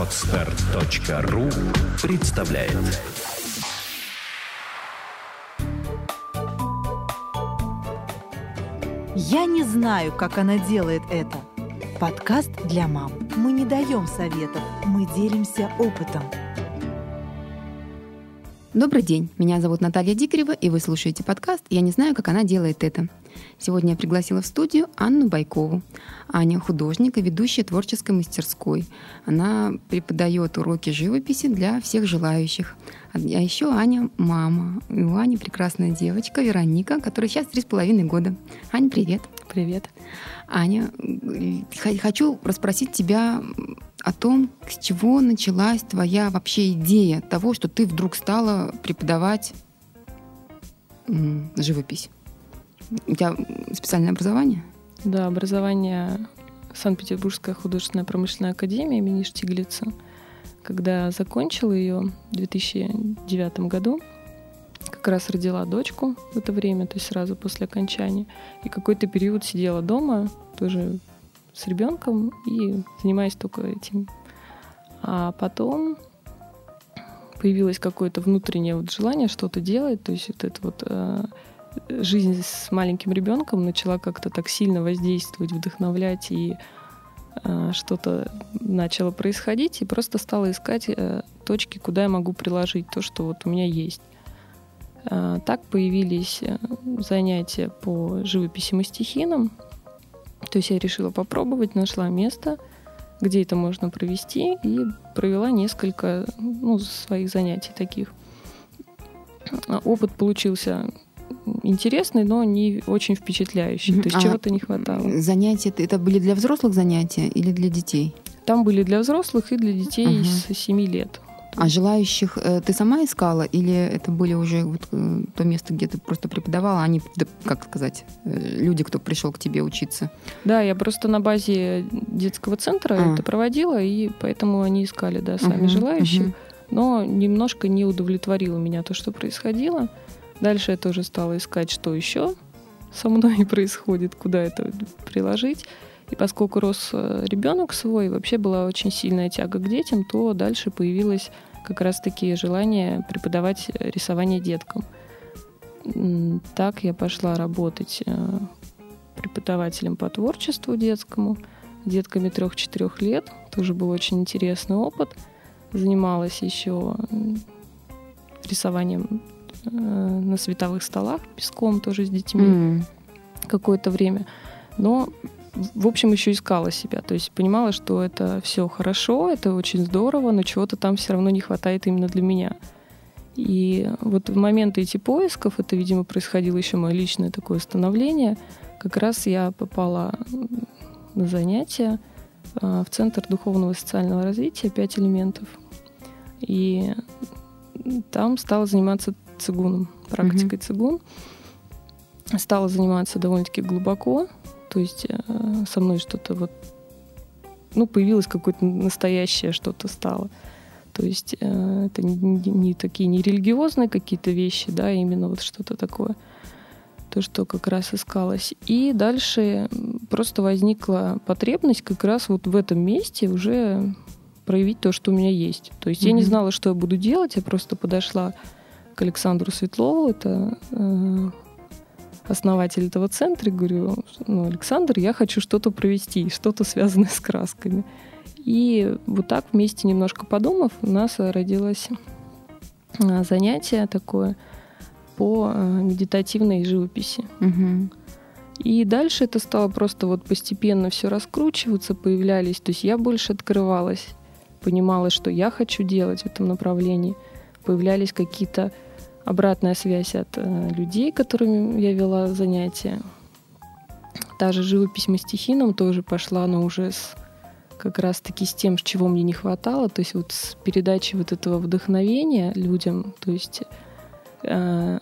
Отстар.ру представляет Я не знаю, как она делает это. Подкаст для мам. Мы не даем советов, мы делимся опытом. Добрый день, меня зовут Наталья Дикарева, и вы слушаете подкаст «Я не знаю, как она делает это». Сегодня я пригласила в студию Анну Байкову. Аня художник и ведущая творческой мастерской. Она преподает уроки живописи для всех желающих. А еще Аня мама. И у Ани прекрасная девочка Вероника, которая сейчас три с половиной года. Аня, привет. Привет. Аня, хочу расспросить тебя о том, с чего началась твоя вообще идея того, что ты вдруг стала преподавать живопись. У тебя специальное образование? Да, образование Санкт-Петербургская художественная промышленная академия имени Штиглица. Когда закончила ее в 2009 году, как раз родила дочку в это время, то есть сразу после окончания. И какой-то период сидела дома, тоже с ребенком и занимаюсь только этим. А потом появилось какое-то внутреннее вот желание что-то делать, то есть вот это вот э, жизнь с маленьким ребенком начала как-то так сильно воздействовать, вдохновлять и э, что-то начало происходить, и просто стала искать э, точки, куда я могу приложить то, что вот у меня есть. Э, так появились э, занятия по живописи мастихином, то есть я решила попробовать, нашла место, где это можно провести, и провела несколько ну, своих занятий таких. Опыт получился интересный, но не очень впечатляющий. То есть а чего-то не хватало. Занятия это были для взрослых занятия или для детей? Там были для взрослых и для детей uh-huh. с 7 лет. А желающих э, ты сама искала или это были уже вот, э, то место, где ты просто преподавала, а не, как сказать, э, люди, кто пришел к тебе учиться? Да, я просто на базе детского центра а. это проводила, и поэтому они искали, да, сами uh-huh, желающих. Uh-huh. Но немножко не удовлетворило меня то, что происходило. Дальше я тоже стала искать, что еще со мной происходит, куда это приложить. И поскольку рос ребенок свой, вообще была очень сильная тяга к детям, то дальше появилось как раз-таки желание преподавать рисование деткам. Так я пошла работать э, преподавателем по творчеству детскому, детками трех-четырех лет. Тоже был очень интересный опыт. Занималась еще рисованием э, на световых столах песком тоже с детьми mm. какое-то время. Но в общем, еще искала себя. То есть понимала, что это все хорошо, это очень здорово, но чего-то там все равно не хватает именно для меня. И вот в моменты этих поисков, это, видимо, происходило еще мое личное такое становление, как раз я попала на занятия а, в Центр духовного и социального развития «Пять элементов». И там стала заниматься цигуном, практикой mm-hmm. цигун. Стала заниматься довольно-таки глубоко, то есть э, со мной что-то вот, ну, появилось какое-то настоящее что-то стало. То есть э, это не, не такие не религиозные какие-то вещи, да, именно вот что-то такое, то, что как раз искалось. И дальше просто возникла потребность как раз вот в этом месте уже проявить то, что у меня есть. То есть mm-hmm. я не знала, что я буду делать, я просто подошла к Александру Светлову, это э, основатель этого центра, говорю, ну, Александр, я хочу что-то провести, что-то связанное с красками. И вот так вместе немножко подумав, у нас родилось а, занятие такое по а, медитативной живописи. Угу. И дальше это стало просто вот постепенно все раскручиваться, появлялись. То есть я больше открывалась, понимала, что я хочу делать в этом направлении. Появлялись какие-то обратная связь от э, людей, которыми я вела занятия. Та же живопись мастихином тоже пошла, но уже с как раз-таки с тем, чего мне не хватало, то есть вот с передачей вот этого вдохновения людям, то есть э,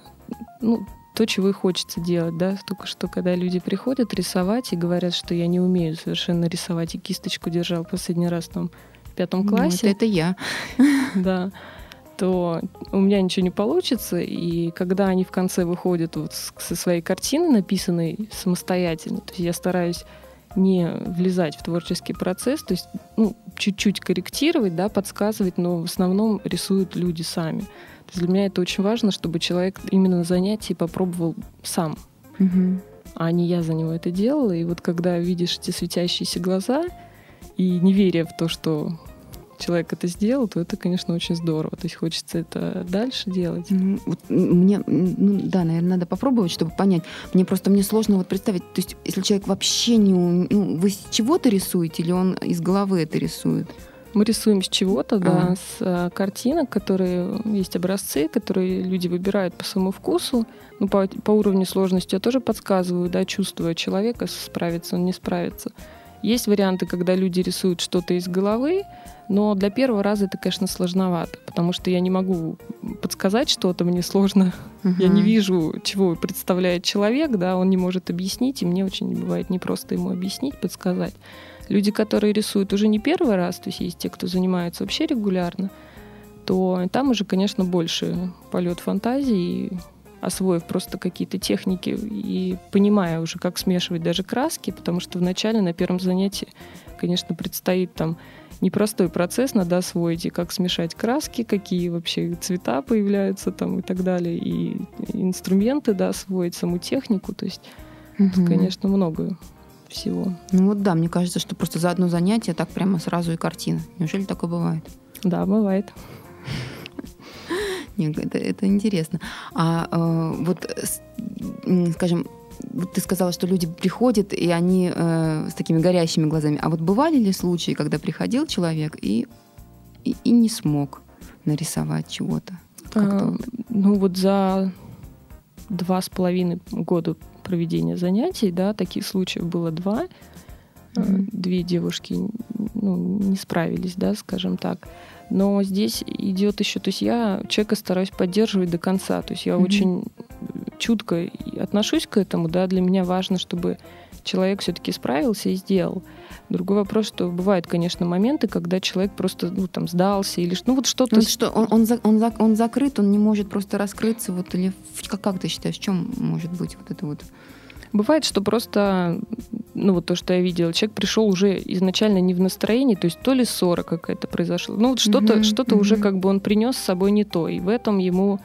ну, то, чего и хочется делать, да, только что когда люди приходят рисовать и говорят, что я не умею совершенно рисовать, и кисточку держал последний раз там в пятом ну, классе. Ну, это, это я. Да то у меня ничего не получится. И когда они в конце выходят вот со своей картины, написанной самостоятельно, то есть я стараюсь не влезать в творческий процесс, то есть ну, чуть-чуть корректировать, да, подсказывать, но в основном рисуют люди сами. То есть для меня это очень важно, чтобы человек именно на занятии попробовал сам, Мгм. а не я за него это делала. И вот когда видишь эти светящиеся глаза и не веря в то, что человек это сделал, то это, конечно, очень здорово. То есть хочется это дальше делать. Ну, вот мне, ну да, наверное, надо попробовать, чтобы понять. Мне просто мне сложно вот представить, то есть если человек вообще не, ну, вы с чего-то рисуете или он из головы это рисует? Мы рисуем с чего-то, да, Ага. с а, картинок, которые есть образцы, которые люди выбирают по своему вкусу. Ну, по, по уровню сложности я тоже подсказываю, да, чувствуя человека, справится он, не справится. Есть варианты, когда люди рисуют что-то из головы, но для первого раза это, конечно, сложновато, потому что я не могу подсказать что-то, мне сложно. Я не вижу, чего представляет человек, да, он не может объяснить, и мне очень бывает непросто ему объяснить, подсказать. Люди, которые рисуют уже не первый раз, то есть есть те, кто занимается вообще регулярно, то там уже, конечно, больше полет фантазии, освоив просто какие-то техники и понимая уже, как смешивать даже краски, потому что вначале на первом занятии, конечно, предстоит там непростой процесс, надо освоить и как смешать краски, какие вообще цвета появляются там и так далее, и инструменты, да, освоить саму технику, то есть, Мгм. конечно, много всего. Ну вот да, мне кажется, что просто за одно занятие так прямо сразу и картина. Неужели такое бывает? Да, бывает. Нет, это, это интересно. А э, вот, скажем, вот ты сказала, что люди приходят, и они э, с такими горящими глазами. А вот бывали ли случаи, когда приходил человек и, и, и не смог нарисовать чего-то? А, вот. Ну вот за два с половиной года проведения занятий, да, таких случаев было два. Мгм. Две девушки ну, не справились, да, скажем так. Но здесь идет еще, то есть я человека стараюсь поддерживать до конца. То есть я Мгм. очень чутко отношусь к этому, да, для меня важно, чтобы человек все-таки справился и сделал. Другой вопрос, что бывают, конечно, моменты, когда человек просто ну, там сдался или ну вот что-то Ну, что, он, он, он, за- он закрыт, он не может просто раскрыться, вот, или как, как ты считаешь, в чем может быть вот это вот? Бывает, что просто, ну вот то, что я видела, человек пришел уже изначально не в настроении, то есть то ли ссора какая-то произошла, ну вот что-то, Мгм, что-то уже мгм. как бы он принес с собой не то, и в этом ему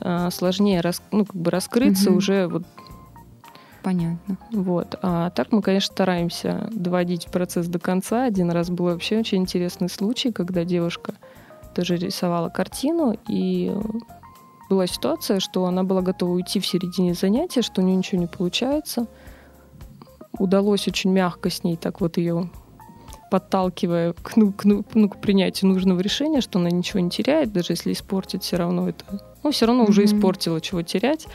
а, сложнее рас, ну, как бы раскрыться Мгм. уже вот Понятно. вот. А так мы, конечно, стараемся доводить процесс до конца. Один раз был вообще очень интересный случай, когда девушка тоже рисовала картину, и была ситуация, что она была готова уйти в середине занятия, что у нее ничего не получается. Удалось очень мягко с ней так вот ее подталкивая к, ну, к, ну, ну, к принятию нужного решения, что она ничего не теряет, даже если испортит, все равно это... Ну, все равно уже Мгм. испортила, чего терять.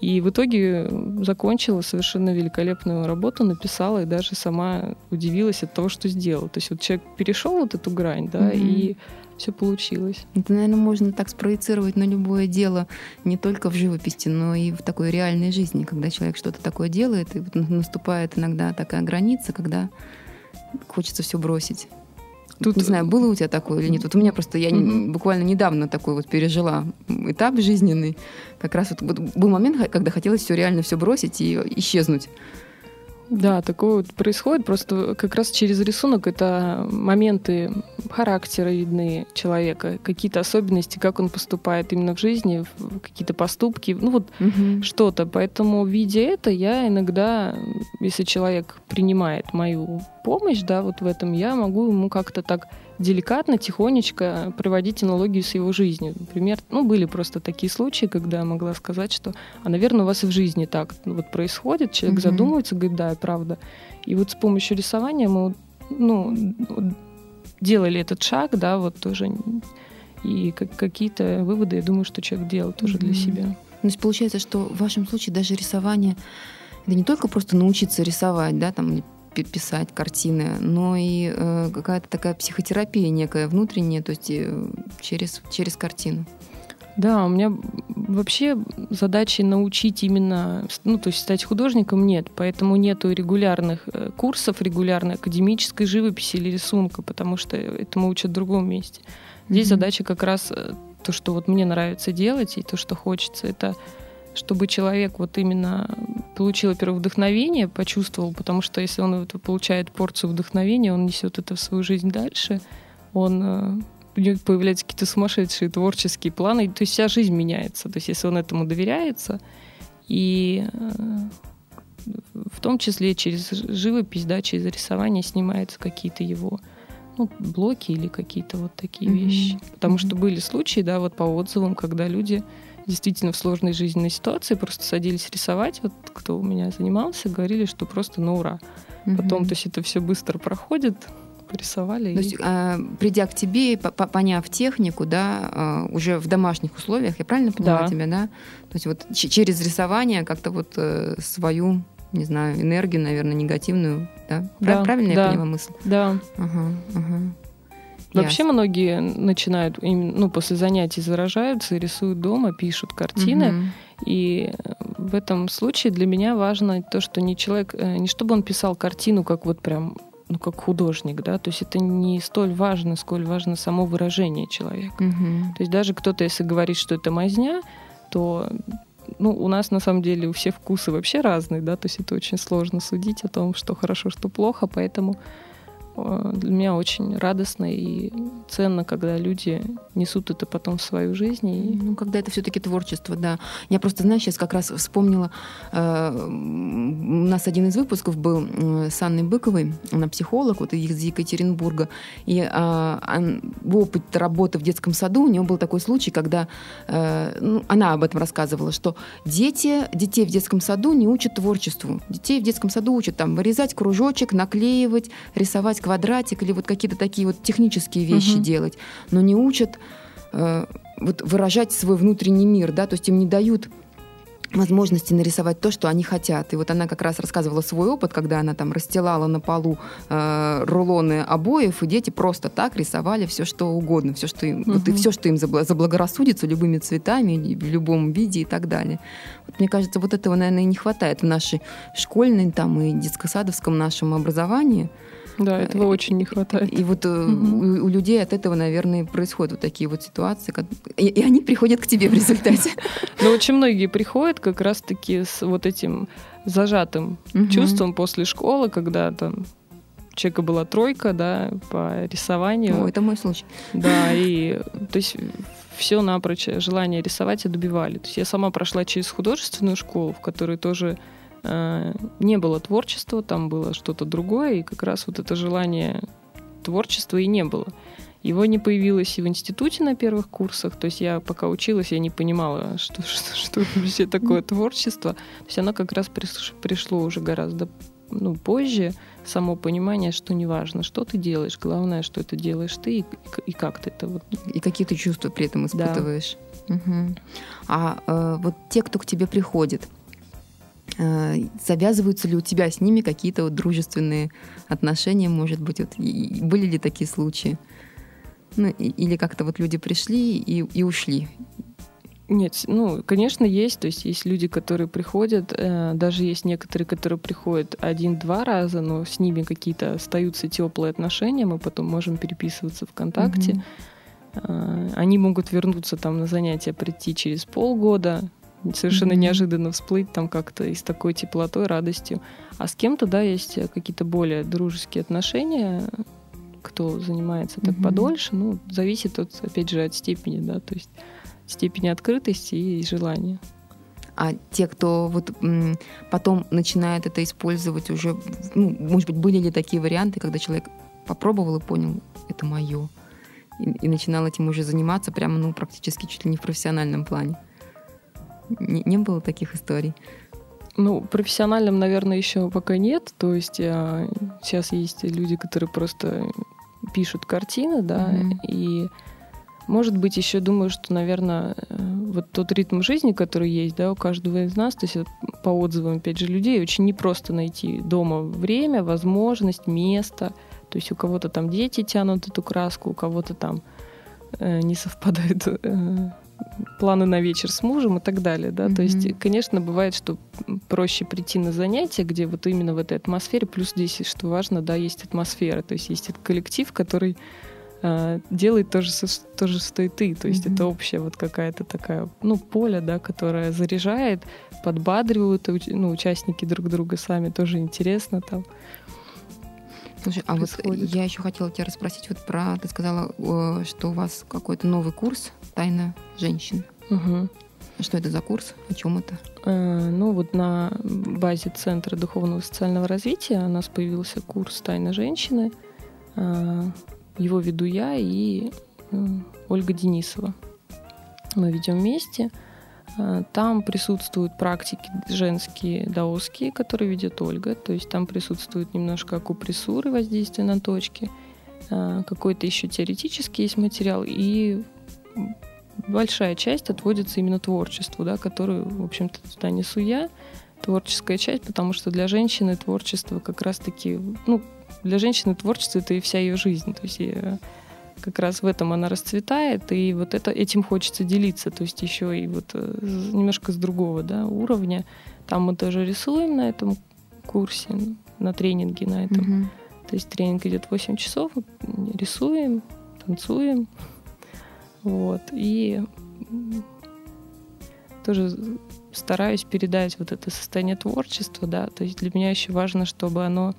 И в итоге закончила совершенно великолепную работу, написала и даже сама удивилась от того, что сделала. То есть вот человек перешел вот эту грань, да, Мгм. и все получилось. Это, наверное, можно так спроецировать на любое дело, не только в живописи, но и в такой реальной жизни, когда человек что-то такое делает, и вот наступает иногда такая граница, когда хочется все бросить. Тут- Не знаю, было у тебя такое или нет. Вот у меня просто, я Мгм. буквально недавно такой вот пережила этап жизненный. Как раз вот, вот был момент, когда хотелось все реально все бросить и исчезнуть. Да, такое вот происходит. Просто как раз через рисунок это моменты характера видны человека, какие-то особенности, как он поступает именно в жизни, какие-то поступки, ну вот что-то. Поэтому, видя это, я иногда, если человек принимает мою помощь, да, вот в этом, я могу ему как-то так деликатно, тихонечко проводить аналогию с его жизнью. Например, ну, были просто такие случаи, когда я могла сказать, что, а, наверное, у вас и в жизни так ну, вот происходит, человек Мгм. задумывается, говорит, да, правда. И вот с помощью рисования мы, ну, делали этот шаг, да, вот тоже, и как- какие-то выводы, я думаю, что человек делал тоже для Мгм. себя. То есть получается, что в вашем случае даже рисование это не только просто научиться рисовать, да, там писать картины, но и э, какая-то такая психотерапия некая внутренняя, то есть э, через, через картину. Да, у меня вообще задачи научить именно, ну, то есть стать художником нет, поэтому нету регулярных э, курсов, регулярной академической живописи или рисунка, потому что этому учат в другом месте. Здесь Мгм. задача как раз э, то, что вот мне нравится делать, и то, что хочется, это чтобы человек вот именно получил, во-первых, вдохновение, почувствовал, потому что если он это получает порцию вдохновения, он несет это в свою жизнь дальше, он э, у него появляются какие-то сумасшедшие творческие планы, то есть вся жизнь меняется. То есть если он этому доверяется, и э, в том числе через живопись, да, через рисование снимаются какие-то его ну, блоки или какие-то вот такие mm-hmm. вещи. Потому mm-hmm. что были случаи, да, вот по отзывам, когда люди действительно в сложной жизненной ситуации просто садились рисовать. Вот кто у меня занимался, говорили, что просто на ура. Mm-hmm. Потом, то есть это все быстро проходит, порисовали. То и... есть, а, придя к тебе, поняв технику, да, а, уже в домашних условиях, я правильно поняла да. тебя, да? То есть вот через рисование как-то вот э, свою не знаю, энергию, наверное, негативную, да? да Правильно да, я поняла мысль? Да. Ага, ага. Вообще Ясно. многие начинают, ну, после занятий заражаются, рисуют дома, пишут картины. Угу. И в этом случае для меня важно то, что не человек, э, не чтобы он писал картину, как вот прям ну, как художник, да, то есть это не столь важно, сколь важно само выражение человека. Угу. То есть даже кто-то, если говорит, что это мазня, то ну, у нас на самом деле у всех вкусы вообще разные, да, то есть это очень сложно судить о том, что хорошо, что плохо, поэтому Э, для меня очень радостно и ценно, когда люди несут это потом в свою жизнь. И... Ну, когда это все-таки творчество, да. Я просто, знаешь, сейчас как раз вспомнила, э, у нас один из выпусков был э, с Анной Быковой, она психолог, вот из Екатеринбурга, и э, опыт работы в детском саду у нее был такой случай, когда э, ну, она об этом рассказывала, что дети, детей в детском саду не учат творчеству. Детей в детском саду учат там вырезать кружочек, наклеивать, рисовать квадратик или вот какие-то такие вот технические вещи угу. делать, но не учат э, вот выражать свой внутренний мир, да, то есть им не дают возможности нарисовать то, что они хотят. И вот она как раз рассказывала свой опыт, когда она там расстилала на полу э, рулоны обоев, и дети просто так рисовали все, что угодно, все, что им, угу. вот, и все, что им заблагорассудится, любыми цветами, в любом виде и так далее. Вот, мне кажется, вот этого, наверное, и не хватает в нашей школьной там, и детско-садовском нашем образовании. Да, этого очень не хватает. И вот угу. у, у людей от этого, наверное, происходят вот такие вот ситуации, и, и они приходят к тебе в результате. Но очень многие приходят как раз-таки с вот этим зажатым чувством после школы, когда там человека была тройка, да, по рисованию. О, это мой случай. Да, и то есть все напрочь желание рисовать и добивали. То есть я сама прошла через художественную школу, в которой тоже Э, не было творчества, там было что-то другое, и как раз вот это желание творчества и не было. Его не появилось и в институте на первых курсах. То есть я пока училась, я не понимала, что, что, что вообще такое творчество. То есть оно как раз пришло уже гораздо ну, позже, само понимание, что неважно, что ты делаешь, главное, что это делаешь ты и, и как ты это вот. И какие ты чувства при этом испытываешь. Да. Угу. А э, вот те, кто к тебе приходит, Э, завязываются ли у тебя с ними какие-то вот дружественные отношения, может быть, вот, были ли такие случаи? Ну, или как-то вот люди пришли и, и ушли? Нет, ну, конечно, есть. То есть есть люди, которые приходят, э, даже есть некоторые, которые приходят один-два раза, но с ними какие-то остаются теплые отношения, мы потом можем переписываться ВКонтакте. Угу. Э, они могут вернуться там на занятия, прийти через полгода, совершенно mm-hmm. неожиданно всплыть там как-то и с такой теплотой, радостью. А с кем-то, да, есть какие-то более дружеские отношения, кто занимается так mm-hmm. подольше, ну, зависит от, опять же, от степени, да, то есть степени открытости и желания. А те, кто вот потом начинает это использовать уже, ну, может быть, были ли такие варианты, когда человек попробовал и понял, это мое, и, и начинал этим уже заниматься прямо, ну, практически чуть ли не в профессиональном плане? Не, не было таких историй? Ну, профессиональным, наверное, еще пока нет. То есть а, сейчас есть люди, которые просто пишут картины, да, mm-hmm. и может быть, еще думаю, что, наверное, э, вот тот ритм жизни, который есть, да, у каждого из нас, то есть по отзывам, опять же, людей, очень непросто найти дома время, возможность, место. То есть у кого-то там дети тянут эту краску, у кого-то там э, не совпадает э, планы на вечер с мужем и так далее, да, mm-hmm. то есть, конечно, бывает, что проще прийти на занятия, где вот именно в этой атмосфере, плюс здесь, что важно, да, есть атмосфера, то есть есть этот коллектив, который э, делает то же, то же, что и ты. То есть Мгм. это общая вот какая-то такая, ну, поле, да, которое заряжает, подбадривают ну, участники друг друга сами, тоже интересно там. Слушай, а вот происходит. я еще хотела тебя расспросить вот про... Ты сказала, что у вас какой-то новый курс «Тайна женщин». Мгм. Что это за курс? О чем это? Э, Ну, вот на базе Центра духовного и социального развития у нас появился курс «Тайна женщины». Э, Его веду я и э, Ольга Денисова. Мы ведем вместе. Э, Там присутствуют практики женские, даосские, которые ведет Ольга. То есть там присутствует немножко акупрессуры, воздействия на точки. Э, Какой-то еще теоретический есть материал. И большая часть отводится именно творчеству, да, которую, в общем-то, туда несу я. Творческая часть, потому что для женщины творчество как раз-таки, ну, для женщины творчество это и вся ее жизнь. То есть э, как раз в этом она расцветает, и вот это, этим хочется делиться. То есть еще и вот э, немножко с другого да, уровня. Там мы тоже рисуем на этом курсе, на тренинге на этом. Мгм. То есть тренинг идет 8 часов, рисуем, танцуем. Вот. И тоже стараюсь передать вот это состояние творчества, да. То есть для меня еще важно, чтобы оно...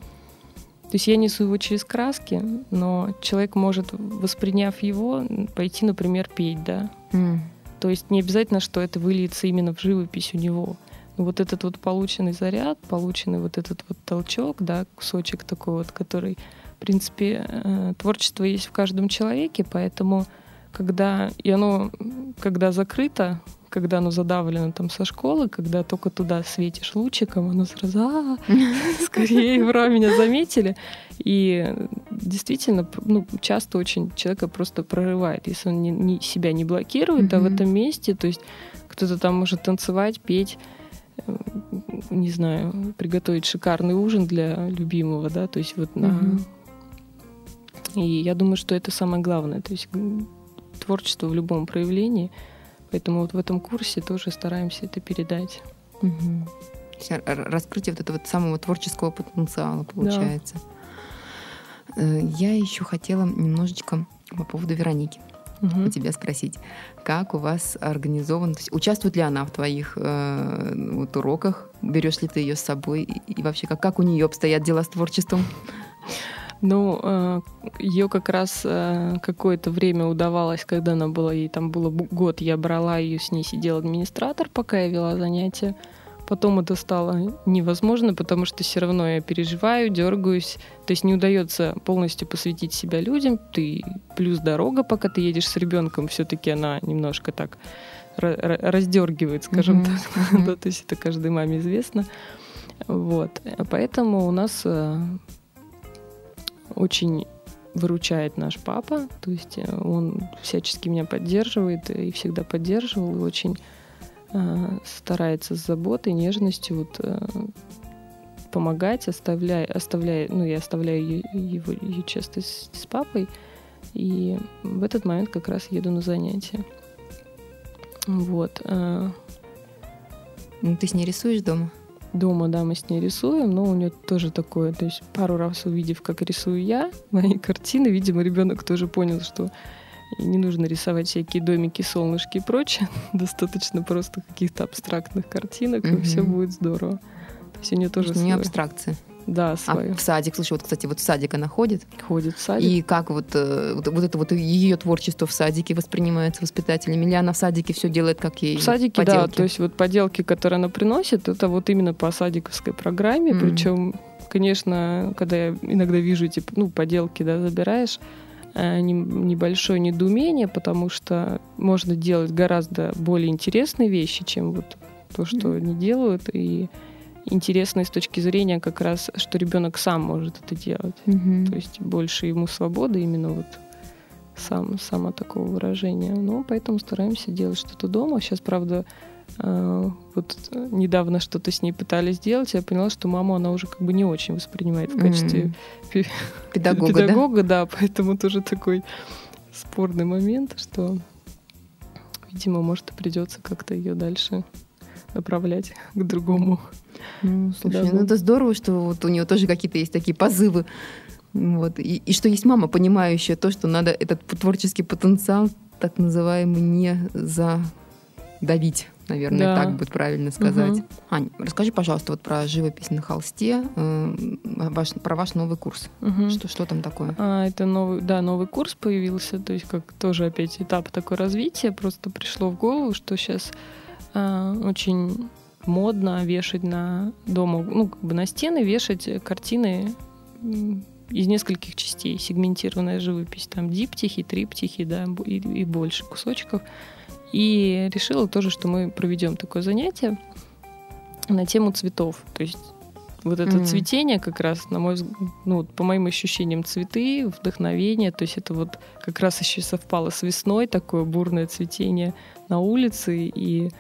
То есть я несу его через краски, но человек может, восприняв его, пойти, например, петь, да. М. То есть не обязательно, что это выльется именно в живопись у него. Но вот этот вот полученный заряд, полученный вот этот вот толчок, да, кусочек такой вот, который, в принципе, э, творчество есть в каждом человеке, поэтому когда и оно, когда закрыто, когда оно задавлено там со школы, когда только туда светишь лучиком, оно сразу «А, скорее, ура, меня заметили. И действительно, ну, часто очень человека просто прорывает, если он не, не- себя не блокирует, а в этом месте, то есть кто-то там может танцевать, петь, э, не знаю, приготовить шикарный ужин для любимого, да, то есть вот на... И я думаю, что это самое главное, то есть творчество в любом проявлении, поэтому вот в этом курсе тоже стараемся это передать. Р- Раскрытие вот этого самого творческого потенциала получается. Э, Я еще хотела немножечко по поводу Вероники Мгм. у тебя спросить, как у вас организован, то есть участвует ли она в твоих э, вот, уроках, берешь ли ты ее с собой и, и вообще как, как у нее обстоят дела с творчеством? Ну, ее как раз э, какое-то время удавалось, когда она была, ей там было год, я брала ее, с ней сидел администратор, пока я вела занятия. Потом это стало невозможно, потому что все равно я переживаю, дергаюсь. То есть не удается полностью посвятить себя людям. Ты плюс дорога, пока ты едешь с ребенком, все-таки она немножко так ра- ра- раздергивает, скажем Мгм, так. Да, то есть это каждой маме известно. Вот. Поэтому у нас э, очень выручает наш папа, то есть э, он всячески меня поддерживает и всегда поддерживал, и очень э, старается с заботой, нежностью вот, э, помогать, оставляя, оставляя, ну, я оставляю ее, его, часто с, с папой, и в этот момент как раз еду на занятия. Вот. э, Ну, Ты с ней рисуешь дома? Дома, да, мы с ней рисуем, но у нее тоже такое, то есть пару раз увидев, как рисую я мои картины, видимо, ребенок тоже понял, что не нужно рисовать всякие домики, солнышки и прочее, достаточно просто каких-то абстрактных картинок, и Мгм. все будет здорово. То есть у нее тоже Тоже не свой- абстракция. Да, А свое. в садик, слушай, вот, кстати, вот в садик она ходит, Ходит в садик. и как вот, э, вот, вот это вот ее творчество в садике воспринимается воспитателями, или она в садике все делает, как ей В садике, да, поделки? то есть вот поделки, которые она приносит, это вот именно по садиковской программе, Мгм. причем, конечно, когда я иногда вижу эти, ну, поделки, да, забираешь, э, небольшое недоумение, потому что можно делать гораздо более интересные вещи, чем вот то, что они делают, и интересно с точки зрения как раз, что ребенок сам может это делать. Мгм. То есть больше ему свободы именно вот сам, само такого выражения. Ну, поэтому стараемся делать что-то дома. Сейчас, правда, э, вот недавно что-то с ней пытались сделать, я поняла, что маму она уже как бы не очень воспринимает в качестве М. пе- Педагога, да? педагога, да, поэтому тоже такой спорный момент, что, видимо, может, придется как-то ее дальше направлять к другому. Ну, слушай, ну это здорово, что вот у нее тоже какие-то есть такие позывы Вот. И, и что есть мама, понимающая то, что надо этот творческий потенциал, так называемый, не задавить наверное, да. так будет правильно сказать. Угу. Ань, расскажи, пожалуйста, вот про живопись на холсте, э, ваш, про ваш новый курс. Угу. Что, что там такое? А, это новый, да, новый курс появился, то есть как тоже опять этап такой развития. Просто пришло в голову, что сейчас а, очень модно вешать на дома, ну как бы на стены вешать картины из нескольких частей, сегментированная живопись, там диптихи, триптихи, да, и, и больше кусочков. И решила тоже, что мы проведем такое занятие на тему цветов. То есть вот это mm-hmm. цветение как раз, на мой ну, по моим ощущениям, цветы, вдохновение, то есть это вот как раз еще совпало с весной, такое бурное цветение на улице, и э,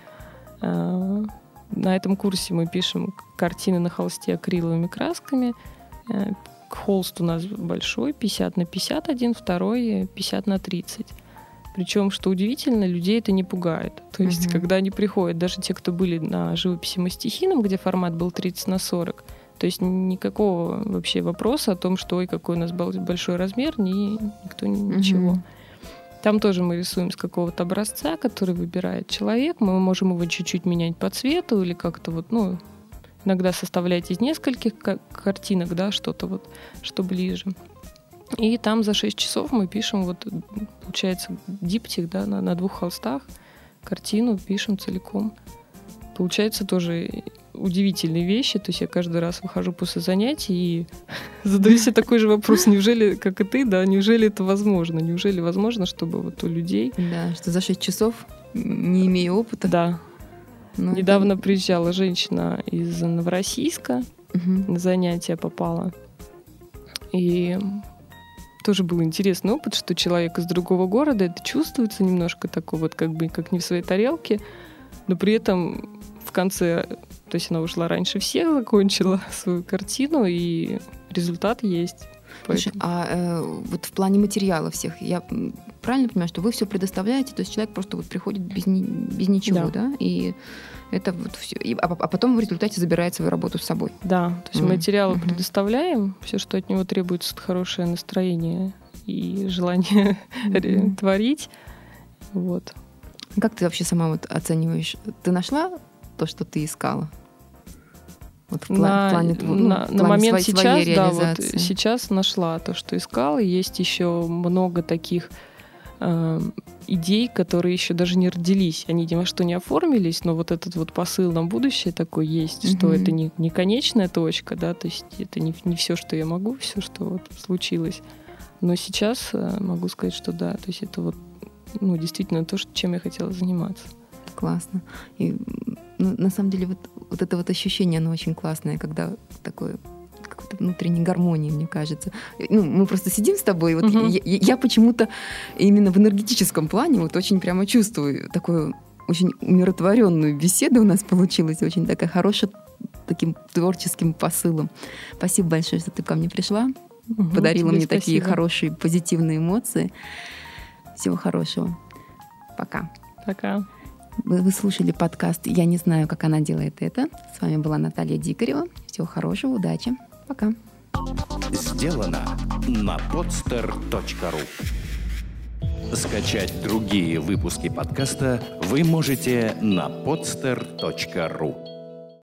на этом курсе мы пишем картины на холсте акриловыми красками, э, холст у нас большой, 50 на 51, второй 50 на 30. Причем, что удивительно, людей это не пугает. То есть, угу. когда они приходят, даже те, кто были на живописи мастихином, где формат был 30 на 40, то есть никакого вообще вопроса о том, что ой, какой у нас большой размер, ни, никто ничего. Угу. Там тоже мы рисуем с какого-то образца, который выбирает человек. Мы можем его чуть-чуть менять по цвету или как-то вот, ну, иногда составлять из нескольких картинок, да, что-то вот, что ближе. И там за 6 часов мы пишем, вот, получается, диптих, да, на, на двух холстах, картину пишем целиком. Получается тоже удивительные вещи. То есть я каждый раз выхожу после занятий и задаю себе такой же вопрос. Неужели, как и ты, да, неужели это возможно? Неужели возможно, чтобы вот у людей... Да, что за 6 часов, не имея опыта. Да. Ну, Недавно это... приезжала женщина из Новороссийска, угу. на занятия попала. И тоже был интересный опыт, что человек из другого города, это чувствуется немножко такой вот как бы как не в своей тарелке, но при этом в конце, то есть она ушла раньше всех, закончила свою картину, и результат есть. Слушай, а э, вот в плане материала всех, я правильно понимаю, что вы все предоставляете, то есть человек просто вот приходит без, ни, без ничего, да? да? И это вот все. И, а, а потом в результате забирает свою работу с собой. Да, то есть mm. материалы mm-hmm. предоставляем, все, что от него требуется, это хорошее настроение и желание mm-hmm. творить. Вот. Как ты вообще сама вот оцениваешь? Ты нашла то, что ты искала? Вот в, на, в плане, ну, на, в плане на момент своей, сейчас, своей да, вот сейчас нашла то, что искала. Есть еще много таких э, идей, которые еще даже не родились. Они ни во что не оформились, но вот этот вот посыл на будущее такой есть, mm-hmm. что это не, не конечная точка, да, то есть это не, не все, что я могу, все, что вот случилось. Но сейчас э, могу сказать, что да, то есть это вот ну, действительно то, чем я хотела заниматься. Классно. И ну, на самом деле вот, вот это вот ощущение, оно очень классное, когда такое какой-то внутренней гармонии, мне кажется. Ну, мы просто сидим с тобой, и вот угу. я, я почему-то именно в энергетическом плане вот очень прямо чувствую такую очень умиротворенную беседу у нас получилась, очень такая хорошая, таким творческим посылом. Спасибо большое, что ты ко мне пришла, угу, подарила мне спасибо. такие хорошие, позитивные эмоции. Всего хорошего. Пока. Пока. Вы, вы слушали подкаст «Я не знаю, как она делает это». С вами была Наталья Дикарева. Всего хорошего, удачи. Пока. Сделано на podster.ru Скачать другие выпуски подкаста вы можете на podster.ru